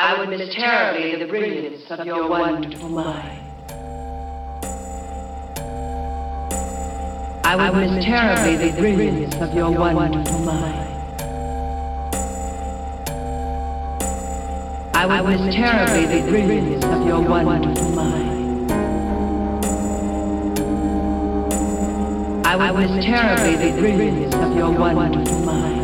I would miss terribly the brilliance of your wonderful mind. I would miss terribly the brilliance of your wonderful mind. I would miss terribly the brilliance of your wonderful mind. I would miss terribly the brilliance of your wonderful mind.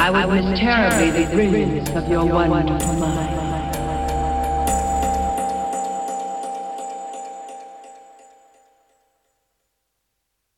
I would miss terribly the brilliance of your wonderful mind.